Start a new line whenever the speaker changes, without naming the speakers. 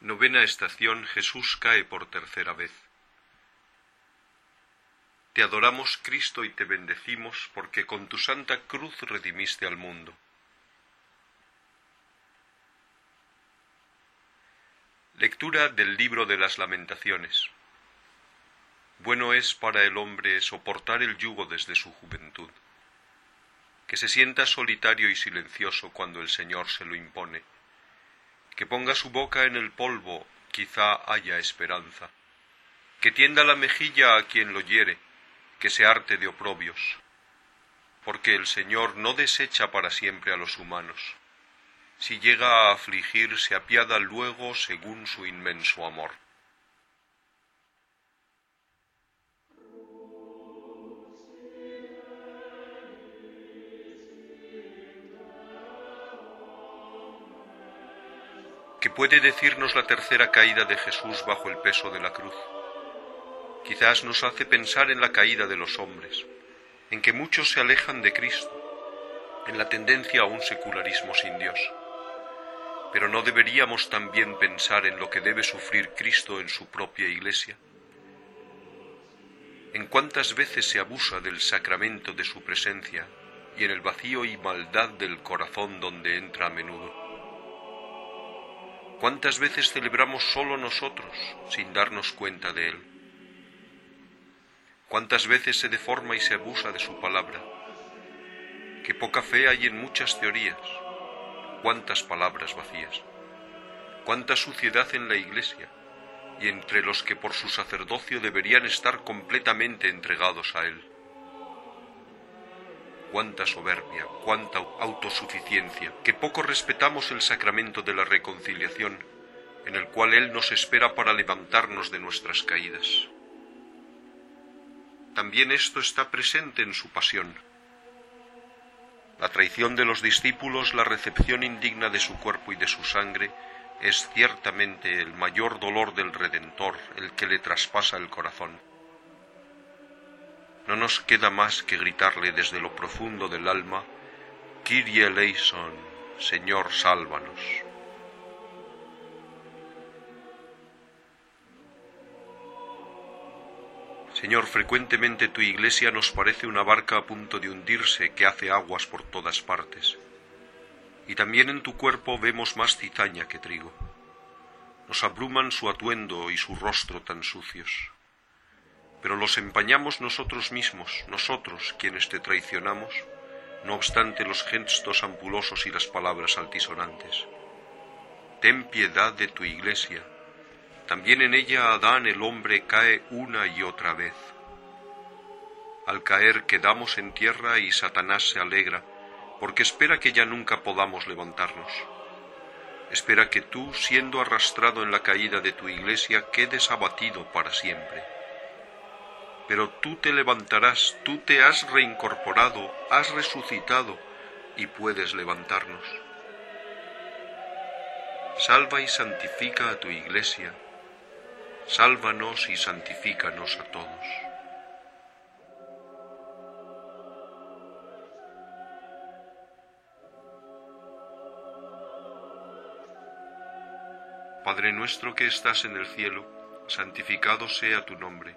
Novena estación Jesús cae por tercera vez. Te adoramos, Cristo, y te bendecimos, porque con tu santa cruz redimiste al mundo. Lectura del libro de las lamentaciones. Bueno es para el hombre soportar el yugo desde su juventud, que se sienta solitario y silencioso cuando el Señor se lo impone que ponga su boca en el polvo, quizá haya esperanza, que tienda la mejilla a quien lo hiere, que se harte de oprobios, porque el Señor no desecha para siempre a los humanos. Si llega a afligir, se apiada luego según su inmenso amor. ¿Qué puede decirnos la tercera caída de Jesús bajo el peso de la cruz? Quizás nos hace pensar en la caída de los hombres, en que muchos se alejan de Cristo, en la tendencia a un secularismo sin Dios. Pero ¿no deberíamos también pensar en lo que debe sufrir Cristo en su propia Iglesia? ¿En cuántas veces se abusa del sacramento de su presencia y en el vacío y maldad del corazón donde entra a menudo? ¿Cuántas veces celebramos solo nosotros sin darnos cuenta de Él? ¿Cuántas veces se deforma y se abusa de su palabra? Qué poca fe hay en muchas teorías. Cuántas palabras vacías. Cuánta suciedad en la Iglesia y entre los que por su sacerdocio deberían estar completamente entregados a Él cuánta soberbia, cuánta autosuficiencia, que poco respetamos el sacramento de la reconciliación, en el cual Él nos espera para levantarnos de nuestras caídas. También esto está presente en su pasión. La traición de los discípulos, la recepción indigna de su cuerpo y de su sangre, es ciertamente el mayor dolor del Redentor, el que le traspasa el corazón no nos queda más que gritarle desde lo profundo del alma, Kyrie eleison, Señor, sálvanos. Señor, frecuentemente tu iglesia nos parece una barca a punto de hundirse que hace aguas por todas partes. Y también en tu cuerpo vemos más cizaña que trigo. Nos abruman su atuendo y su rostro tan sucios pero los empañamos nosotros mismos, nosotros quienes te traicionamos, no obstante los gestos ampulosos y las palabras altisonantes. Ten piedad de tu iglesia. También en ella Adán el hombre cae una y otra vez. Al caer quedamos en tierra y Satanás se alegra, porque espera que ya nunca podamos levantarnos. Espera que tú, siendo arrastrado en la caída de tu iglesia, quedes abatido para siempre pero tú te levantarás, tú te has reincorporado, has resucitado y puedes levantarnos. Salva y santifica a tu iglesia, sálvanos y santifícanos a todos. Padre nuestro que estás en el cielo, santificado sea tu nombre